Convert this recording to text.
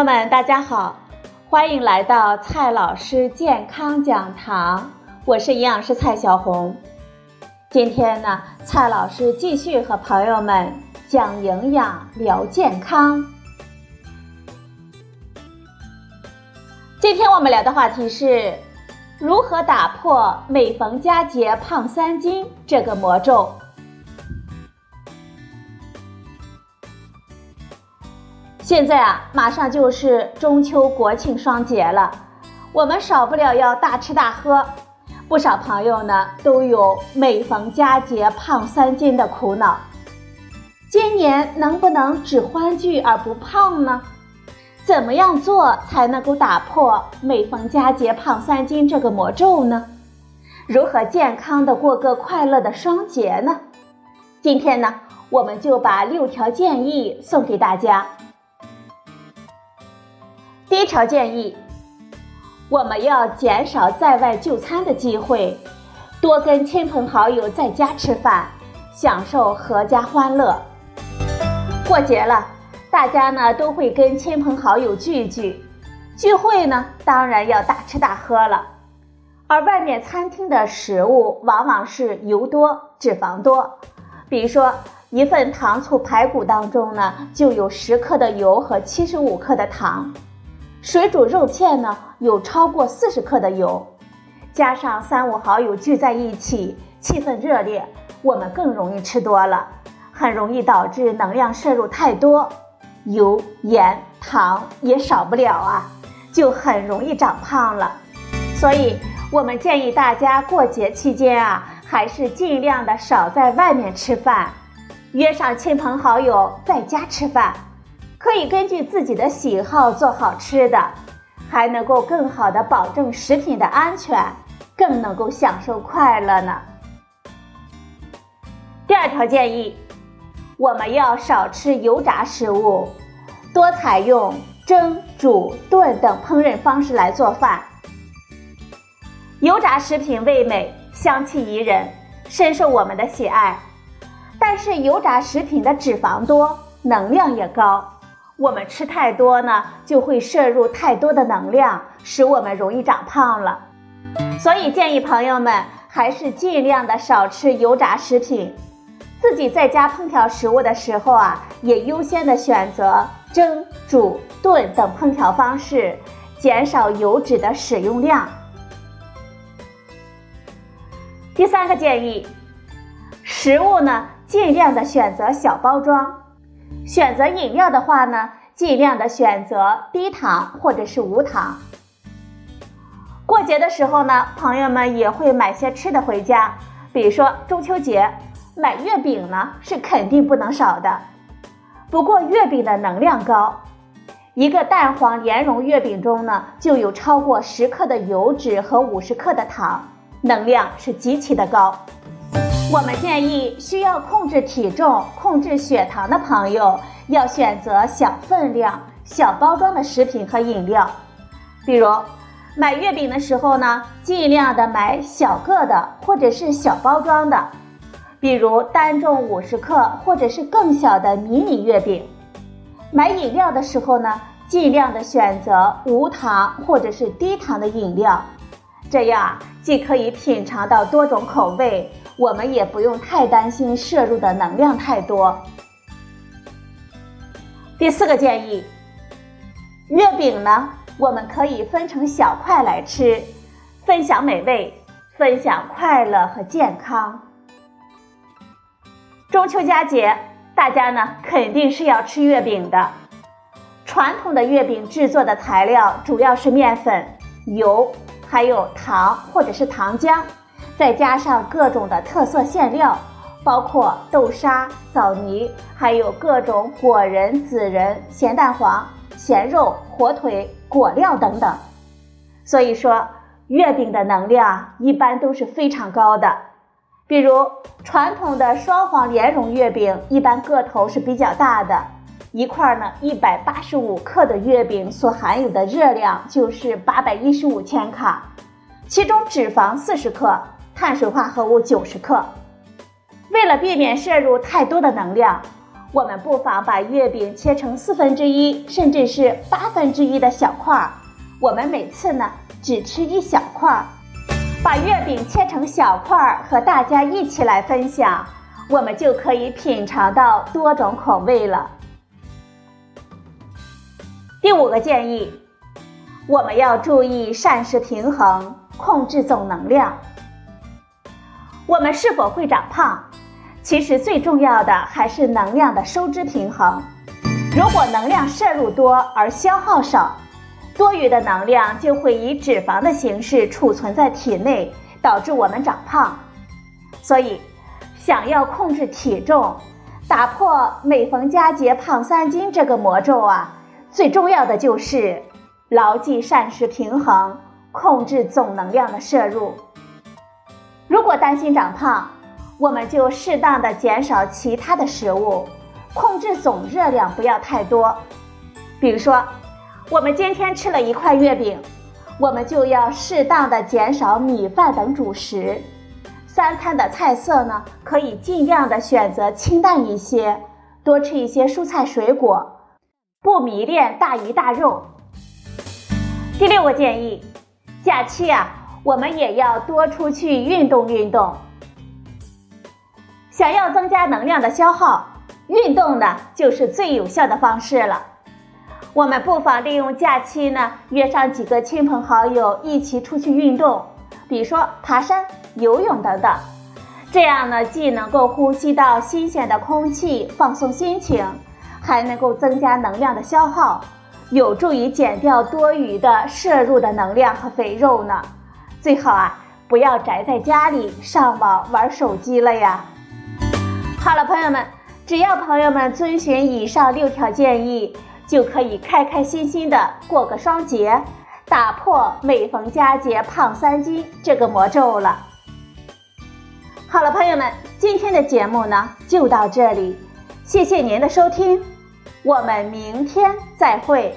友们，大家好，欢迎来到蔡老师健康讲堂，我是营养师蔡小红。今天呢，蔡老师继续和朋友们讲营养、聊健康。今天我们聊的话题是如何打破每逢佳节胖三斤这个魔咒。现在啊，马上就是中秋国庆双节了，我们少不了要大吃大喝。不少朋友呢都有每逢佳节胖三斤的苦恼。今年能不能只欢聚而不胖呢？怎么样做才能够打破每逢佳节胖三斤这个魔咒呢？如何健康的过个快乐的双节呢？今天呢，我们就把六条建议送给大家。第一条建议，我们要减少在外就餐的机会，多跟亲朋好友在家吃饭，享受阖家欢乐。过节了，大家呢都会跟亲朋好友聚一聚，聚会呢当然要大吃大喝了。而外面餐厅的食物往往是油多、脂肪多，比如说一份糖醋排骨当中呢就有十克的油和七十五克的糖。水煮肉片呢，有超过四十克的油，加上三五好友聚在一起，气氛热烈，我们更容易吃多了，很容易导致能量摄入太多，油、盐、糖也少不了啊，就很容易长胖了。所以，我们建议大家过节期间啊，还是尽量的少在外面吃饭，约上亲朋好友在家吃饭。可以根据自己的喜好做好吃的，还能够更好的保证食品的安全，更能够享受快乐呢。第二条建议，我们要少吃油炸食物，多采用蒸、煮、炖等烹饪方式来做饭。油炸食品味美，香气宜人，深受我们的喜爱。但是油炸食品的脂肪多，能量也高。我们吃太多呢，就会摄入太多的能量，使我们容易长胖了。所以建议朋友们还是尽量的少吃油炸食品，自己在家烹调食物的时候啊，也优先的选择蒸、煮、炖等烹调方式，减少油脂的使用量。第三个建议，食物呢尽量的选择小包装。选择饮料的话呢，尽量的选择低糖或者是无糖。过节的时候呢，朋友们也会买些吃的回家，比如说中秋节买月饼呢，是肯定不能少的。不过月饼的能量高，一个蛋黄莲蓉月饼中呢，就有超过十克的油脂和五十克的糖，能量是极其的高。我们建议需要控制体重、控制血糖的朋友，要选择小分量、小包装的食品和饮料。比如，买月饼的时候呢，尽量的买小个的或者是小包装的，比如单重五十克或者是更小的迷你月饼。买饮料的时候呢，尽量的选择无糖或者是低糖的饮料，这样既可以品尝到多种口味。我们也不用太担心摄入的能量太多。第四个建议，月饼呢，我们可以分成小块来吃，分享美味，分享快乐和健康。中秋佳节，大家呢肯定是要吃月饼的。传统的月饼制作的材料主要是面粉、油，还有糖或者是糖浆。再加上各种的特色馅料，包括豆沙、枣泥，还有各种果仁、孜仁、咸蛋黄、咸肉、火腿、果料等等。所以说，月饼的能量一般都是非常高的。比如传统的双黄莲蓉月饼，一般个头是比较大的，一块呢一百八十五克的月饼所含有的热量就是八百一十五千卡，其中脂肪四十克。碳水化合物九十克。为了避免摄入太多的能量，我们不妨把月饼切成四分之一，甚至是八分之一的小块儿。我们每次呢只吃一小块儿，把月饼切成小块儿，和大家一起来分享，我们就可以品尝到多种口味了。第五个建议，我们要注意膳食平衡，控制总能量。我们是否会长胖？其实最重要的还是能量的收支平衡。如果能量摄入多而消耗少，多余的能量就会以脂肪的形式储存在体内，导致我们长胖。所以，想要控制体重，打破每逢佳节胖三斤这个魔咒啊，最重要的就是牢记膳食平衡，控制总能量的摄入。如果担心长胖，我们就适当的减少其他的食物，控制总热量不要太多。比如说，我们今天吃了一块月饼，我们就要适当的减少米饭等主食。三餐的菜色呢，可以尽量的选择清淡一些，多吃一些蔬菜水果，不迷恋大鱼大肉。第六个建议，假期啊，我们也要多出去运动运动。想要增加能量的消耗，运动呢就是最有效的方式了。我们不妨利用假期呢，约上几个亲朋好友一起出去运动，比如说爬山、游泳等等。这样呢，既能够呼吸到新鲜的空气，放松心情，还能够增加能量的消耗，有助于减掉多余的摄入的能量和肥肉呢。最好啊，不要宅在家里上网玩手机了呀。好了，朋友们，只要朋友们遵循以上六条建议，就可以开开心心的过个双节，打破每逢佳节胖三斤这个魔咒了。好了，朋友们，今天的节目呢就到这里，谢谢您的收听，我们明天再会。